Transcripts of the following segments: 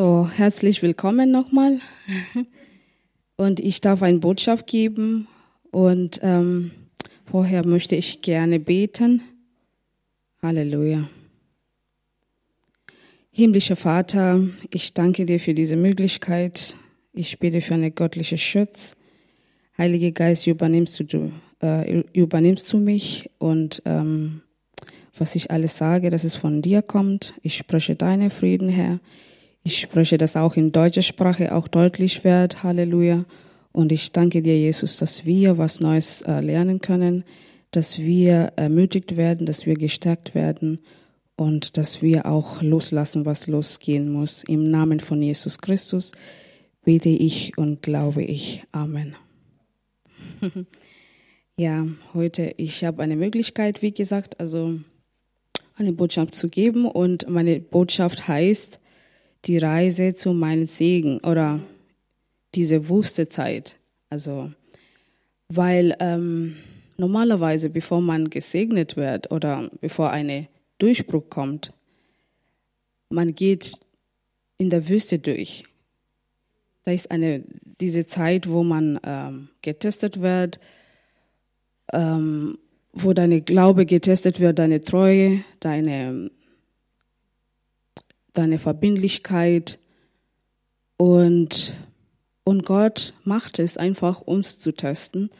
So, herzlich willkommen nochmal. Und ich darf eine Botschaft geben. Und ähm, vorher möchte ich gerne beten. Halleluja. Himmlischer Vater, ich danke dir für diese Möglichkeit. Ich bitte für einen göttlichen Schutz. Heiliger Geist, übernimmst du, äh, übernimmst du mich und ähm, was ich alles sage, dass es von dir kommt. Ich spreche deinen Frieden, Herr. Ich spreche, dass auch in deutscher Sprache auch deutlich wird. Halleluja. Und ich danke dir, Jesus, dass wir was Neues äh, lernen können, dass wir ermutigt werden, dass wir gestärkt werden und dass wir auch loslassen, was losgehen muss. Im Namen von Jesus Christus bete ich und glaube ich. Amen. ja, heute, ich habe eine Möglichkeit, wie gesagt, also eine Botschaft zu geben und meine Botschaft heißt die Reise zu meinem Segen oder diese Wüstezeit. Also, weil ähm, normalerweise, bevor man gesegnet wird oder bevor ein Durchbruch kommt, man geht in der Wüste durch. Da ist eine, diese Zeit, wo man ähm, getestet wird, ähm, wo deine Glaube getestet wird, deine Treue, deine, deine Verbindlichkeit. Und, und Gott macht es einfach, uns zu testen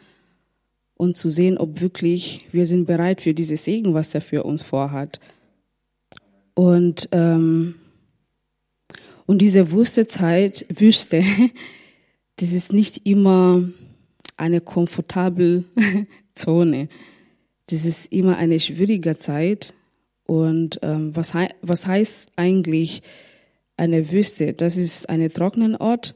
und zu sehen, ob wirklich wir sind bereit für dieses Segen, was er für uns vorhat. Und, ähm, und diese Wüstezeit, Wüste, das ist nicht immer eine komfortable Zone das ist immer eine schwierige Zeit. Und ähm, was, he was heißt eigentlich eine Wüste? Das ist ein trockener Ort,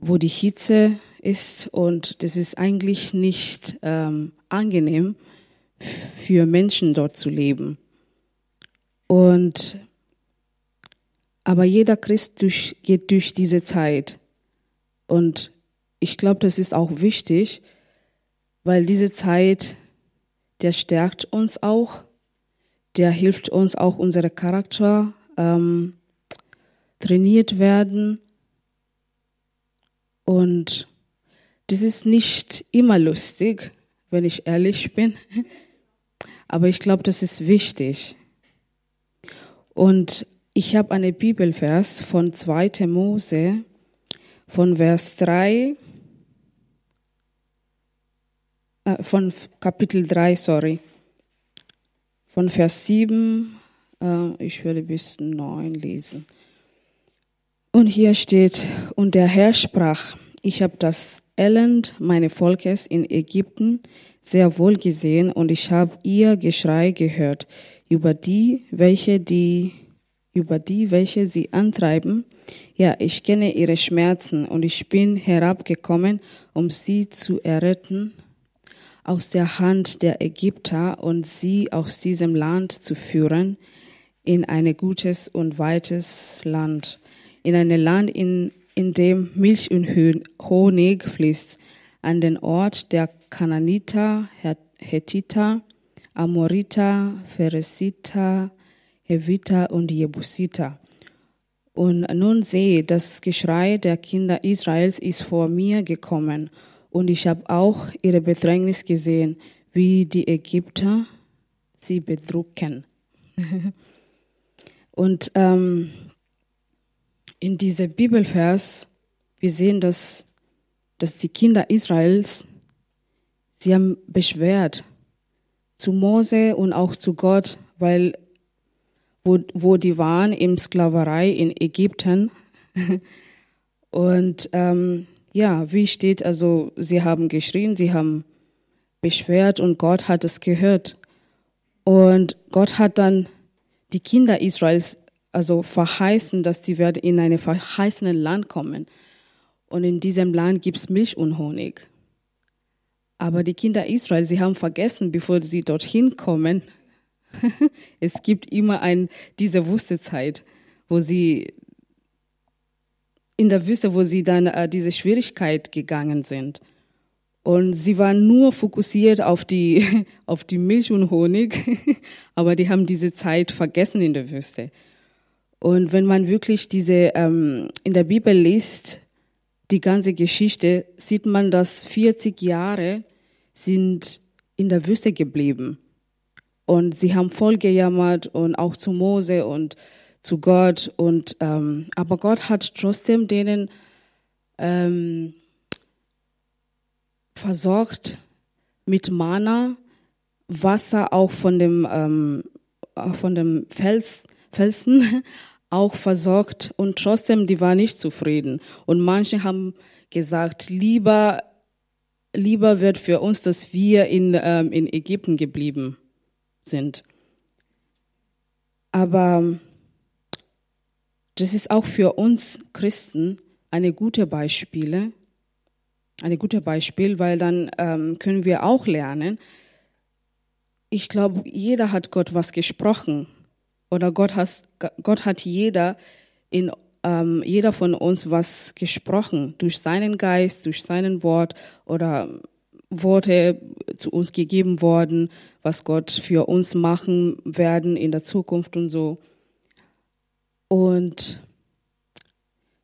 wo die Hitze ist und das ist eigentlich nicht ähm, angenehm für Menschen dort zu leben. Und aber jeder Christ durch, geht durch diese Zeit. Und ich glaube, das ist auch wichtig, weil diese Zeit der stärkt uns auch, der hilft uns auch, unsere Charakter ähm, trainiert werden. Und das ist nicht immer lustig, wenn ich ehrlich bin, aber ich glaube, das ist wichtig. Und ich habe eine Bibelvers von 2. Mose, von Vers 3 äh, von Kapitel 3, sorry, von Vers 7, äh, ich werde bis 9 lesen. Und hier steht, und der Herr sprach, ich habe das Elend meines Volkes in Ägypten sehr wohl gesehen und ich habe ihr Geschrei gehört über die, welche die, über die, welche sie antreiben. Ja, ich kenne ihre Schmerzen und ich bin herabgekommen, um sie zu erretten aus der Hand der Ägypter und sie aus diesem Land zu führen in ein gutes und weites Land, in ein Land, in, in dem Milch und Honig fließt, an den Ort der Kananiter, Hethiter, Amoriter, Pharisiter, Heviter und Jebusiter. Und nun sehe, das Geschrei der Kinder Israels ist vor mir gekommen und ich habe auch ihre Bedrängnis gesehen, wie die Ägypter sie bedrucken. und ähm, in diesem Bibelvers, wir sehen, dass, dass die Kinder Israels, sie haben beschwert zu Mose und auch zu Gott, weil wo, wo die waren im Sklaverei in Ägypten. und ähm, ja, wie steht, also sie haben geschrien, sie haben beschwert und Gott hat es gehört. Und Gott hat dann die Kinder Israels also verheißen, dass die werden in ein verheißenes Land kommen. Und in diesem Land gibt es Milch und Honig. Aber die Kinder Israels, sie haben vergessen, bevor sie dorthin kommen, es gibt immer ein, diese Wüstezeit, wo sie in der Wüste, wo sie dann äh, diese Schwierigkeit gegangen sind. Und sie waren nur fokussiert auf die, auf die Milch und Honig, aber die haben diese Zeit vergessen in der Wüste. Und wenn man wirklich diese ähm, in der Bibel liest, die ganze Geschichte, sieht man, dass 40 Jahre sind in der Wüste geblieben. Und sie haben voll gejammert und auch zu Mose und zu Gott. Und, ähm, aber Gott hat trotzdem denen ähm, versorgt mit Mana, Wasser auch von dem, ähm, von dem Fels, Felsen auch versorgt und trotzdem, die war nicht zufrieden. Und manche haben gesagt, lieber, lieber wird für uns, dass wir in, ähm, in Ägypten geblieben sind. Aber das ist auch für uns Christen eine gute Beispiele, eine gute Beispiel, weil dann ähm, können wir auch lernen. Ich glaube, jeder hat Gott was gesprochen oder Gott hat, Gott hat jeder in ähm, jeder von uns was gesprochen durch seinen Geist, durch seinen Wort oder Worte zu uns gegeben worden, was Gott für uns machen werden in der Zukunft und so. Und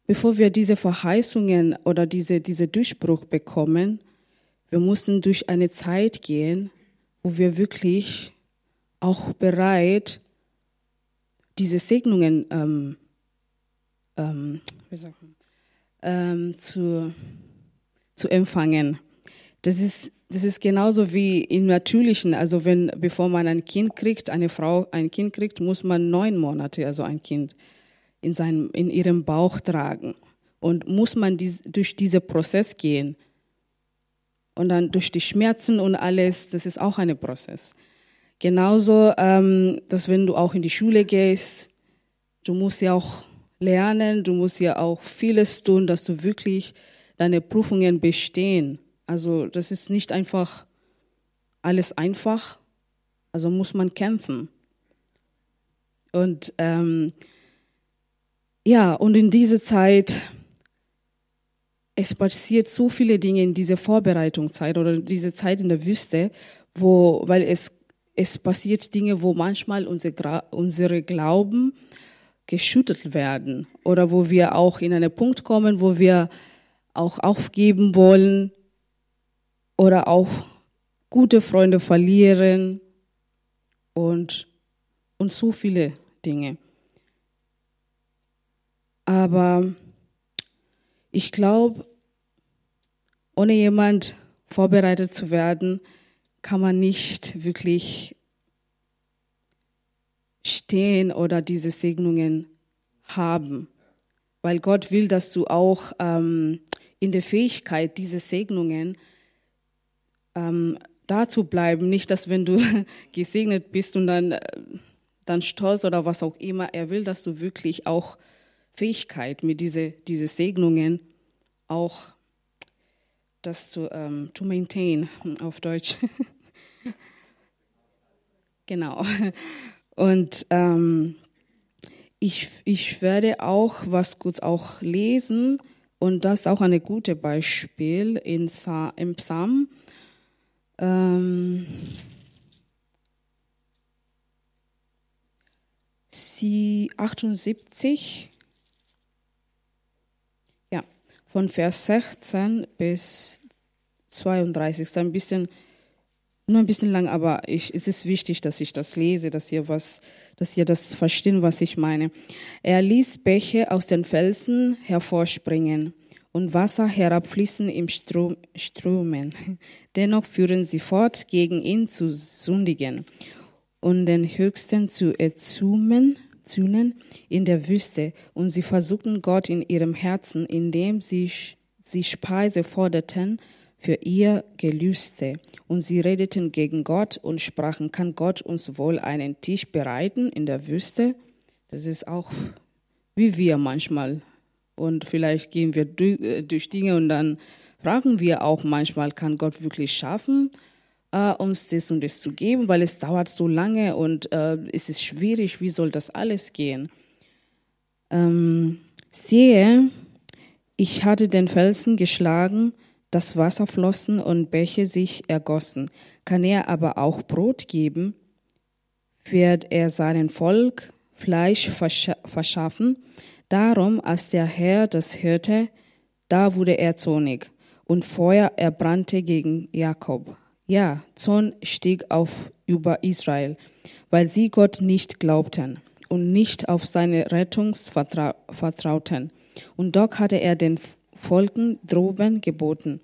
bevor wir diese Verheißungen oder diese, diese Durchbruch bekommen, wir mussten durch eine Zeit gehen, wo wir wirklich auch bereit, diese Segnungen ähm, ähm, ähm, zu, zu empfangen. Das ist, das ist genauso wie im Natürlichen. Also wenn, bevor man ein Kind kriegt, eine Frau ein Kind kriegt, muss man neun Monate, also ein Kind in, seinem, in ihrem Bauch tragen. Und muss man dies, durch diesen Prozess gehen. Und dann durch die Schmerzen und alles, das ist auch ein Prozess. Genauso, ähm, dass wenn du auch in die Schule gehst, du musst ja auch lernen, du musst ja auch vieles tun, dass du wirklich deine Prüfungen bestehen. Also das ist nicht einfach alles einfach, also muss man kämpfen. Und ähm, ja, und in dieser Zeit, es passiert so viele Dinge in dieser Vorbereitungszeit oder diese Zeit in der Wüste, wo, weil es, es passiert Dinge, wo manchmal unsere, unsere Glauben geschüttelt werden oder wo wir auch in einen Punkt kommen, wo wir auch aufgeben wollen oder auch gute Freunde verlieren und, und so viele Dinge. Aber ich glaube, ohne jemand vorbereitet zu werden, kann man nicht wirklich stehen oder diese Segnungen haben. Weil Gott will, dass du auch ähm, in der Fähigkeit, diese Segnungen ähm, dazu bleiben. Nicht, dass wenn du gesegnet bist und dann, äh, dann stolz oder was auch immer, er will, dass du wirklich auch Fähigkeit mit diese, diese Segnungen auch das zu ähm, to maintain auf Deutsch. genau. Und ähm, ich, ich werde auch was kurz auch lesen und das ist auch ein gutes Beispiel in Sa im Psalm. Ähm, sie 78 von Vers 16 bis 32. Ist ein bisschen, nur ein bisschen lang, aber ich, es ist wichtig, dass ich das lese, dass ihr was, dass ihr das verstehen, was ich meine. Er ließ Bäche aus den Felsen hervorspringen und Wasser herabfließen im Strom, Strömen. Dennoch führen sie fort, gegen ihn zu sündigen und den Höchsten zu erzümen Zünen in der Wüste und sie versuchten Gott in ihrem Herzen, indem sie, sie Speise forderten für ihr Gelüste. Und sie redeten gegen Gott und sprachen, kann Gott uns wohl einen Tisch bereiten in der Wüste? Das ist auch wie wir manchmal. Und vielleicht gehen wir äh, durch Dinge und dann fragen wir auch manchmal, kann Gott wirklich schaffen? Äh, uns das und das zu geben, weil es dauert so lange und äh, es ist schwierig, wie soll das alles gehen? Ähm, sehe, ich hatte den Felsen geschlagen, das Wasser flossen und Bäche sich ergossen. Kann er aber auch Brot geben, wird er seinen Volk Fleisch verschaffen. Darum, als der Herr das hörte, da wurde er zornig und Feuer erbrannte gegen Jakob. Ja, Zorn stieg auf über Israel, weil sie Gott nicht glaubten und nicht auf seine Rettung vertrauten. Und doch hatte er den Volken droben geboten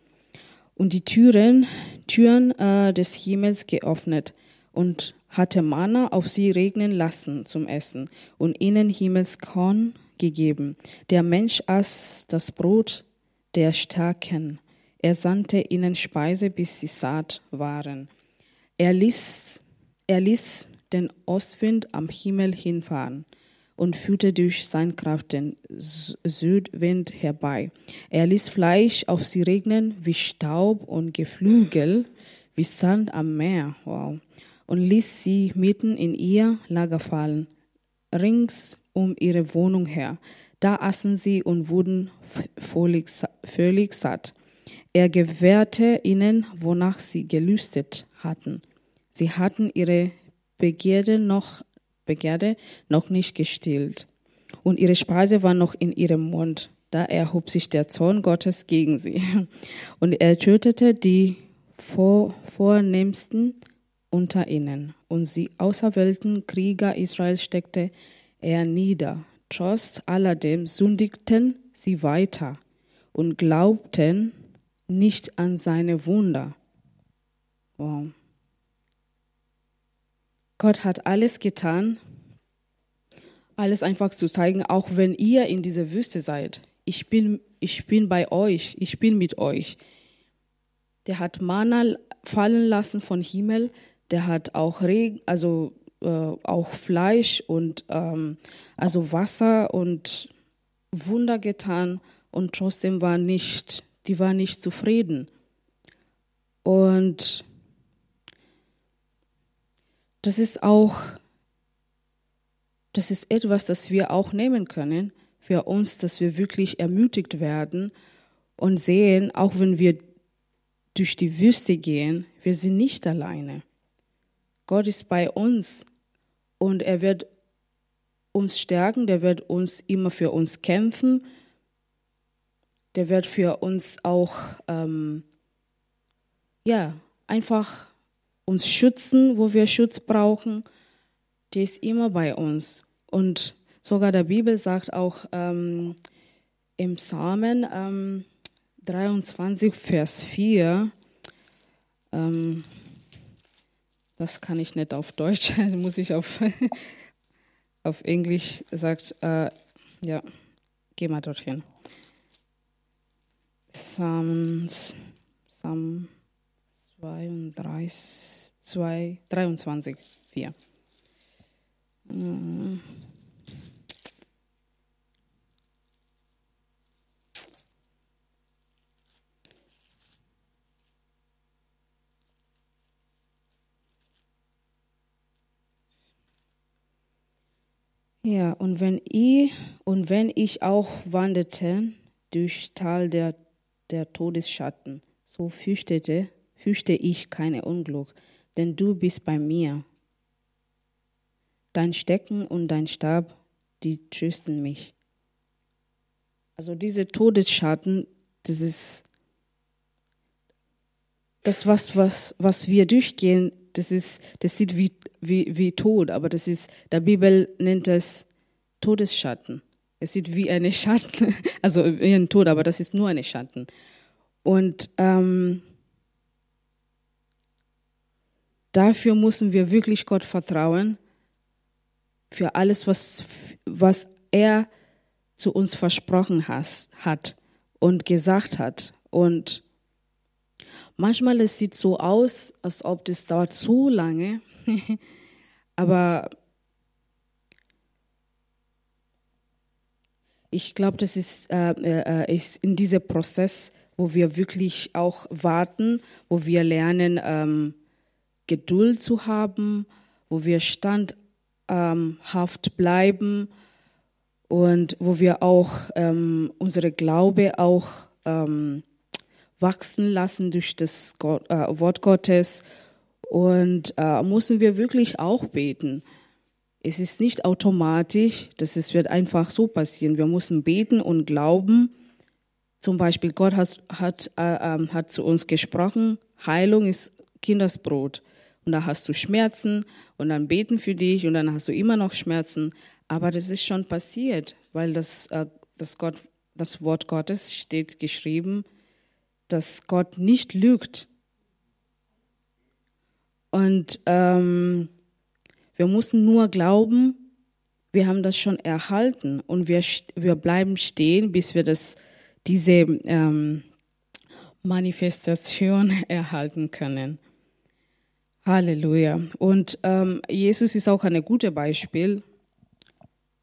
und die Türen, Türen äh, des Himmels geöffnet und hatte Manna auf sie regnen lassen zum Essen und ihnen Himmelskorn gegeben. Der Mensch aß das Brot der Starken. Er sandte ihnen Speise, bis sie satt waren. Er ließ, er ließ den Ostwind am Himmel hinfahren und führte durch seine Kraft den Südwind herbei. Er ließ Fleisch auf sie regnen wie Staub und Geflügel wie Sand am Meer. Wow. Und ließ sie mitten in ihr Lager fallen, rings um ihre Wohnung her. Da aßen sie und wurden völlig, völlig satt. Er gewährte ihnen, wonach sie gelüstet hatten. Sie hatten ihre Begierde noch Begierde noch nicht gestillt. Und ihre Speise war noch in ihrem Mund. Da erhob sich der Zorn Gottes gegen sie. Und er tötete die vor, Vornehmsten unter ihnen. Und sie auserwählten Krieger Israels steckte er nieder. Trotz alledem sündigten sie weiter und glaubten nicht an seine Wunder. Wow. Gott hat alles getan, alles einfach zu zeigen, auch wenn ihr in dieser Wüste seid. Ich bin, ich bin bei euch, ich bin mit euch. Der hat Mana fallen lassen von Himmel, der hat auch Regen, also äh, auch Fleisch und ähm, also Wasser und Wunder getan und trotzdem war nicht, die war nicht zufrieden. Und das ist auch, das ist etwas, das wir auch nehmen können für uns, dass wir wirklich ermutigt werden und sehen, auch wenn wir durch die Wüste gehen, wir sind nicht alleine. Gott ist bei uns und er wird uns stärken, der wird uns immer für uns kämpfen, der wird für uns auch ähm, ja einfach uns schützen, wo wir Schutz brauchen, die ist immer bei uns. Und sogar der Bibel sagt auch ähm, im Psalmen ähm, 23, Vers 4, ähm, das kann ich nicht auf Deutsch, muss ich auf, auf Englisch, sagt, äh, ja, geh mal dorthin. Psalms, Psalm 32, 2, 23, 4. Ja, und wenn ich und wenn ich auch wanderte durch Tal der, der Todesschatten, so fürchtete fürchte ich keine Unglück, denn du bist bei mir. Dein Stecken und dein Stab, die trösten mich. Also diese Todesschatten, das ist das, was, was, was wir durchgehen, das ist, das sieht wie, wie, wie Tod, aber das ist, der Bibel nennt es Todesschatten. Es sieht wie eine Schatten, also wie ein Tod, aber das ist nur eine Schatten. Und ähm, dafür müssen wir wirklich Gott vertrauen, für alles, was, was er zu uns versprochen has, hat und gesagt hat. Und manchmal es sieht so aus, als ob das dauert zu lange, aber ich glaube, das ist, äh, äh, ist in diesem Prozess, wo wir wirklich auch warten, wo wir lernen, ähm, Geduld zu haben, wo wir standhaft bleiben und wo wir auch ähm, unsere Glaube auch ähm, wachsen lassen durch das Gott, äh, Wort Gottes und äh, müssen wir wirklich auch beten. Es ist nicht automatisch, dass es wird einfach so passieren. Wir müssen beten und glauben. Zum Beispiel Gott hat, hat, äh, äh, hat zu uns gesprochen, Heilung ist Kindersbrot. Und da hast du Schmerzen und dann beten für dich und dann hast du immer noch Schmerzen. Aber das ist schon passiert, weil das, äh, das, Gott, das Wort Gottes steht geschrieben, dass Gott nicht lügt. Und ähm, wir müssen nur glauben, wir haben das schon erhalten und wir, wir bleiben stehen, bis wir das, diese ähm, Manifestation erhalten können. Halleluja. Und ähm, Jesus ist auch ein gutes Beispiel.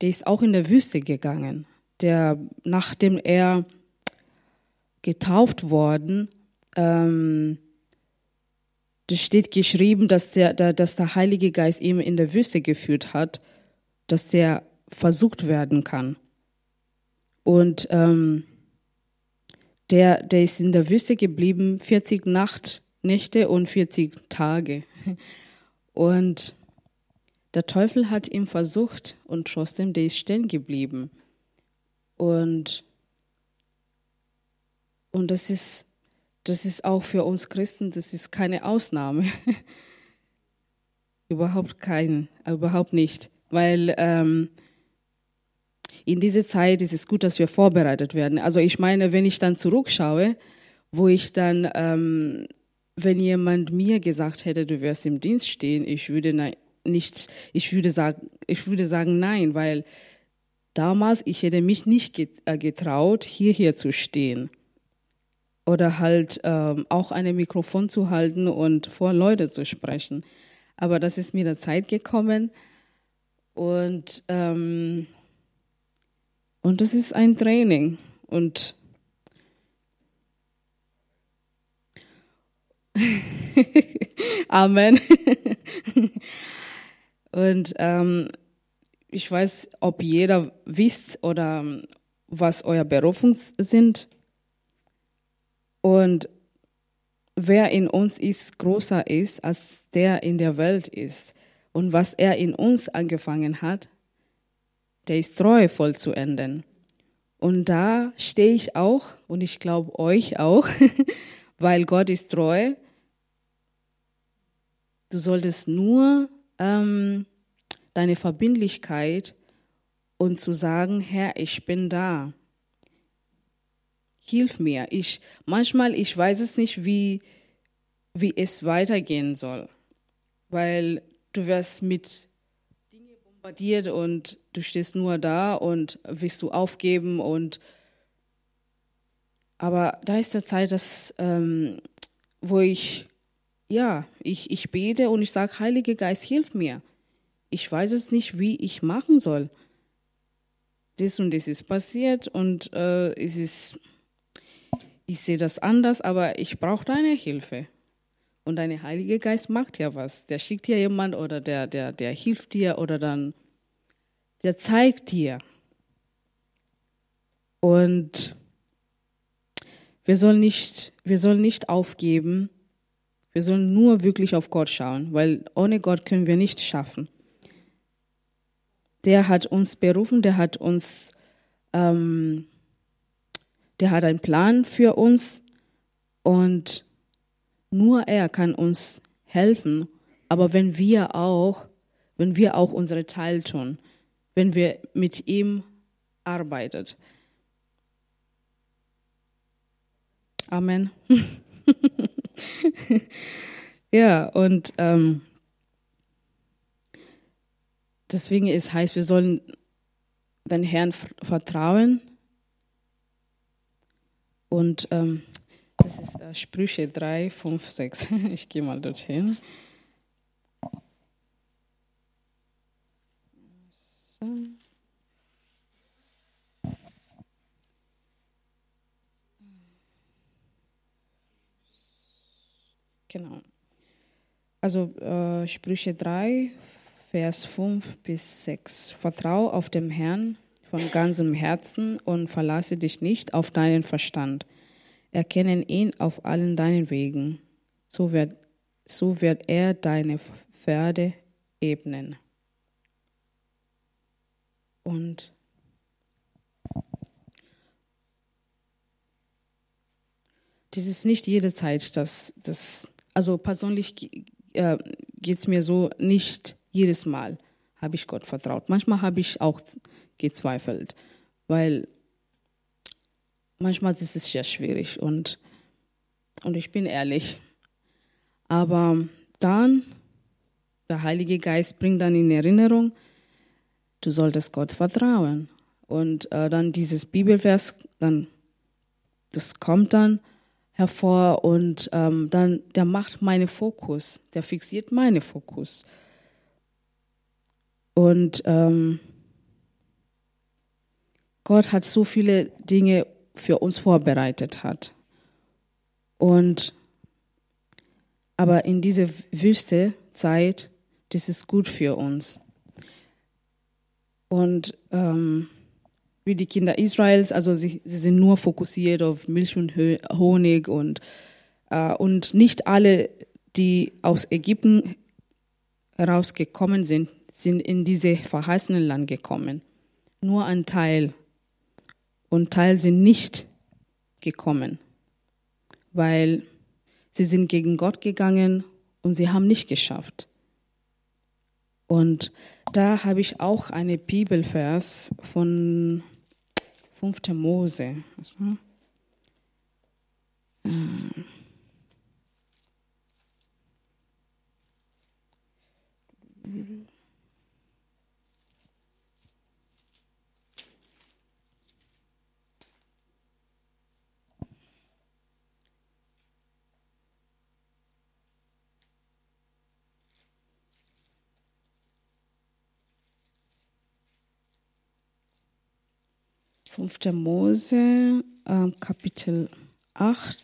Der ist auch in der Wüste gegangen. Der, nachdem er getauft worden, ähm, das steht geschrieben, dass der, dass der Heilige Geist ihm in der Wüste geführt hat, dass der versucht werden kann. Und ähm, der, der ist in der Wüste geblieben, 40 Nacht, Nächte und 40 Tage. Und der Teufel hat ihn versucht und trotzdem, der ist stehen geblieben. Und, und das ist das ist auch für uns Christen, das ist keine Ausnahme. überhaupt kein, überhaupt nicht. Weil ähm, in dieser Zeit ist es gut, dass wir vorbereitet werden. Also ich meine, wenn ich dann zurückschaue, wo ich dann, ähm, wenn jemand mir gesagt hätte, du wirst im Dienst stehen, ich würde nicht, ich würde sagen, ich würde sagen nein, weil damals ich hätte mich nicht äh, getraut, hierher zu stehen oder halt ähm, auch ein Mikrofon zu halten und vor Leute zu sprechen. Aber das ist mir der Zeit gekommen und ähm, und das ist ein Training und Amen. und ähm, ich weiß, ob jeder wisst oder was euer Berufung sind. Und wer in uns ist, größer ist, als der in der Welt ist. Und was er in uns angefangen hat, der ist treu voll zu enden. Und da stehe ich auch, und ich glaube euch auch, weil Gott ist treu. Du solltest nur ähm, deine Verbindlichkeit und zu sagen, Herr, ich bin da hilf mir. Ich, manchmal, ich weiß es nicht, wie, wie es weitergehen soll, weil du wirst mit Dingen bombardiert und du stehst nur da und willst du aufgeben und aber da ist der Zeit, dass, ähm, wo ich, ja, ich, ich bete und ich sage, Heiliger Geist, hilf mir. Ich weiß es nicht, wie ich machen soll. Das und das ist passiert und äh, es ist ich sehe das anders, aber ich brauche deine Hilfe. Und dein Heilige Geist macht ja was. Der schickt dir jemand oder der, der, der hilft dir oder dann, der zeigt dir. Und wir sollen nicht, wir sollen nicht aufgeben. Wir sollen nur wirklich auf Gott schauen, weil ohne Gott können wir nichts schaffen. Der hat uns berufen, der hat uns ähm, der hat einen Plan für uns und nur er kann uns helfen. Aber wenn wir auch, wenn wir auch unsere Teil tun, wenn wir mit ihm arbeiten. Amen. ja, und ähm, deswegen ist heißt, wir sollen den Herrn vertrauen und ähm, das ist äh, Sprüche 3, 5, 6. Ich gehe mal dorthin. Genau. Also äh, Sprüche 3, Vers 5 bis 6. Vertrau auf dem Herrn von ganzem Herzen und verlasse dich nicht auf deinen Verstand. Erkenne ihn auf allen deinen Wegen. So wird, so wird er deine Pferde ebnen. Und das ist nicht jede Zeit, dass das, also persönlich äh, geht es mir so, nicht jedes Mal habe ich Gott vertraut. Manchmal habe ich auch gezweifelt, weil manchmal ist es sehr schwierig und, und ich bin ehrlich. Aber dann, der Heilige Geist bringt dann in Erinnerung, du solltest Gott vertrauen. Und äh, dann dieses Bibelvers, dann, das kommt dann hervor und ähm, dann, der macht meinen Fokus, der fixiert meinen Fokus. Und ähm, Gott hat so viele Dinge für uns vorbereitet hat. Und aber in dieser Wüste Zeit, das ist gut für uns. Und ähm, wie die Kinder Israels, also sie, sie, sind nur fokussiert auf Milch und Honig und, äh, und nicht alle, die aus Ägypten herausgekommen sind, sind in diese verheißenen Land gekommen. Nur ein Teil. Und Teil sind nicht gekommen, weil sie sind gegen Gott gegangen und sie haben nicht geschafft. Und da habe ich auch eine Bibelvers von 5. Mose. 5. Mose, äh, Kapitel 8.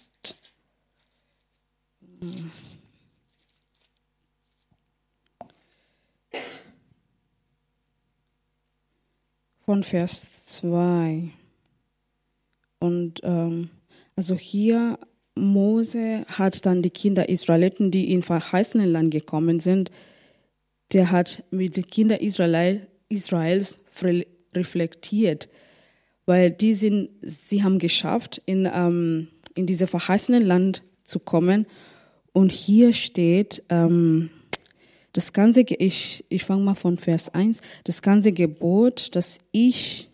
Von Vers 2. Und ähm, also hier, Mose hat dann die Kinder Israeliten, die in verheißenen Land gekommen sind, der hat mit den Kindern Israel, Israels reflektiert, weil die sind, sie haben geschafft, in, ähm, in dieses verheißene Land zu kommen. Und hier steht, ähm, das ganze, ich, ich fange mal von Vers 1, das ganze Gebot, das ich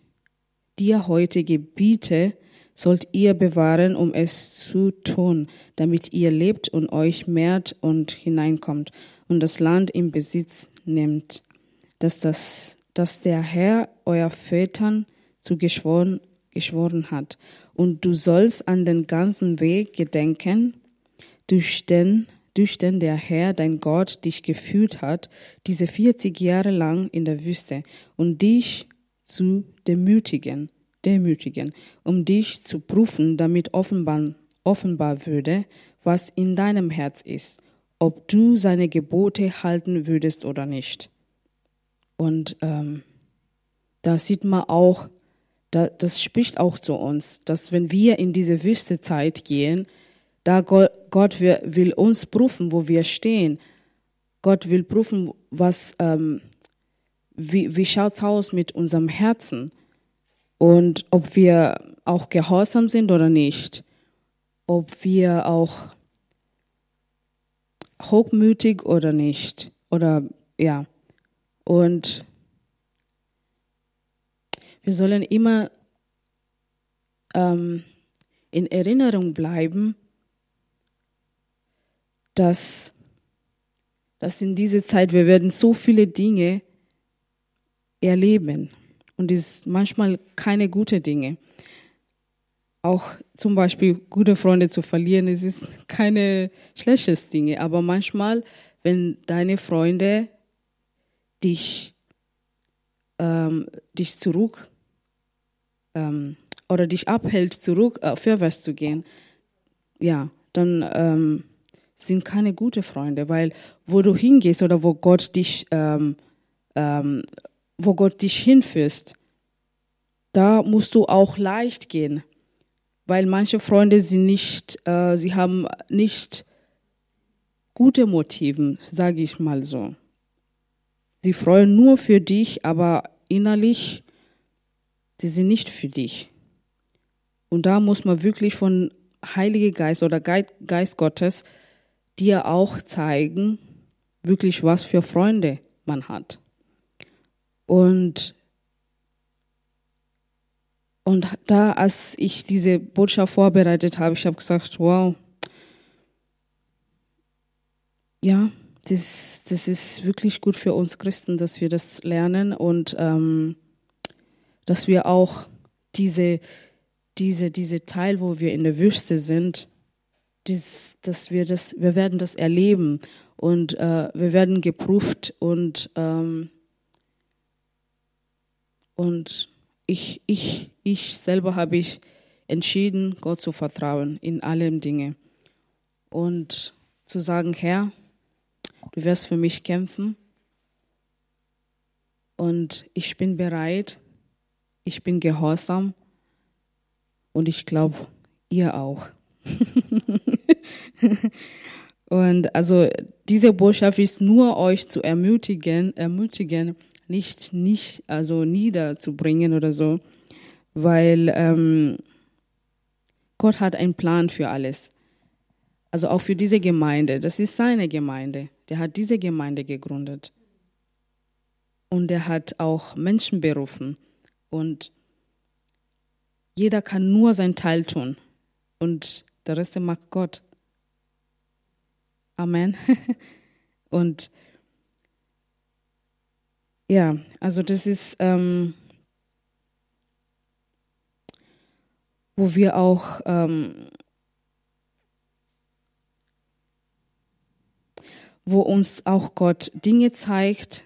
dir heute gebiete, sollt ihr bewahren, um es zu tun, damit ihr lebt und euch mehrt und hineinkommt und das Land in Besitz nimmt, dass, das, dass der Herr euer Vätern zu geschworen, geschworen hat. Und du sollst an den ganzen Weg gedenken, durch den, durch den der Herr, dein Gott, dich geführt hat, diese 40 Jahre lang in der Wüste, und dich zu demütigen, demütigen, um dich zu prüfen, damit offenbar, offenbar würde, was in deinem Herz ist, ob du seine Gebote halten würdest oder nicht. Und ähm, da sieht man auch, das spricht auch zu uns, dass wenn wir in diese Wüstezeit gehen, da Gott will uns prüfen, wo wir stehen. Gott will prüfen, was, ähm, wie, wie schaut es aus mit unserem Herzen und ob wir auch gehorsam sind oder nicht, ob wir auch hochmütig oder nicht. Oder ja. Und wir sollen immer ähm, in Erinnerung bleiben, dass, dass in dieser Zeit wir werden so viele Dinge erleben und es ist manchmal keine gute Dinge. Auch zum Beispiel gute Freunde zu verlieren, es ist keine schlechtes Dinge, aber manchmal, wenn deine Freunde dich, ähm, dich zurück ähm, oder dich abhält, zurück äh, vorwärts zu gehen, ja, dann ähm, sind keine gute Freunde, weil wo du hingehst oder wo Gott dich, ähm, ähm, wo Gott dich hinführst, da musst du auch leicht gehen, weil manche Freunde sind nicht, äh, sie haben nicht gute Motiven, sage ich mal so. Sie freuen nur für dich, aber innerlich die sind nicht für dich. Und da muss man wirklich von Heilige Geist oder Geist Gottes dir auch zeigen, wirklich was für Freunde man hat. Und, und da, als ich diese Botschaft vorbereitet habe, ich habe gesagt, wow, ja, das, das ist wirklich gut für uns Christen, dass wir das lernen und ähm, dass wir auch diese, diese, diese Teil, wo wir in der Wüste sind, dies, dass wir das, wir werden das erleben und äh, wir werden geprüft und ähm, und ich, ich, ich selber habe ich entschieden, Gott zu vertrauen in allen Dingen und zu sagen, Herr, du wirst für mich kämpfen und ich bin bereit, ich bin gehorsam und ich glaube, ihr auch. und also diese Botschaft ist nur euch zu ermutigen, ermutigen, nicht nicht also niederzubringen oder so, weil ähm, Gott hat einen Plan für alles. Also auch für diese Gemeinde. Das ist seine Gemeinde. Der hat diese Gemeinde gegründet. Und er hat auch Menschen berufen. Und jeder kann nur sein Teil tun. Und der Rest macht Gott. Amen. Und ja, also das ist, ähm, wo wir auch ähm, wo uns auch Gott Dinge zeigt,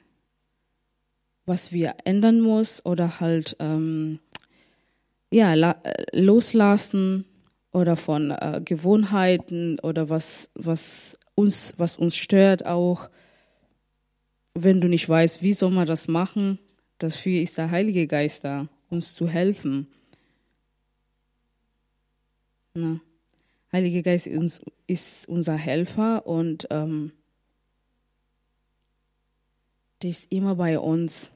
was wir ändern muss oder halt ähm, ja loslassen oder von äh, Gewohnheiten oder was was uns was uns stört auch wenn du nicht weißt, wie soll man das machen, dafür ist der Heilige Geist da, uns zu helfen. Na, Heilige Geist ist, ist unser Helfer und ähm, der ist immer bei uns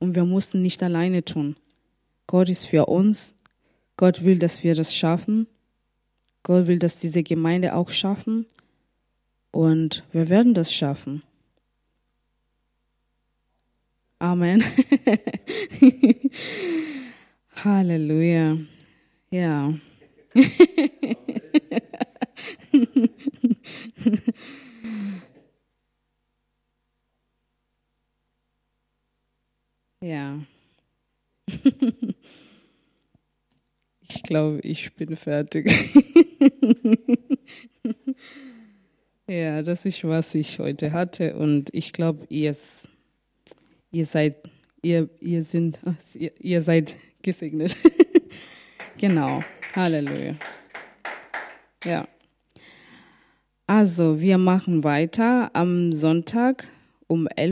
und wir mussten nicht alleine tun. Gott ist für uns. Gott will, dass wir das schaffen. Gott will, dass diese Gemeinde auch schaffen. Und wir werden das schaffen. Amen. Halleluja. Ja. ja. Ich glaube, ich bin fertig. ja, das ist, was ich heute hatte. Und ich glaube, ihr ihr seid, ihr, ihr sind, ihr, ihr seid gesegnet. genau. Halleluja. Ja. Also, wir machen weiter am Sonntag um 11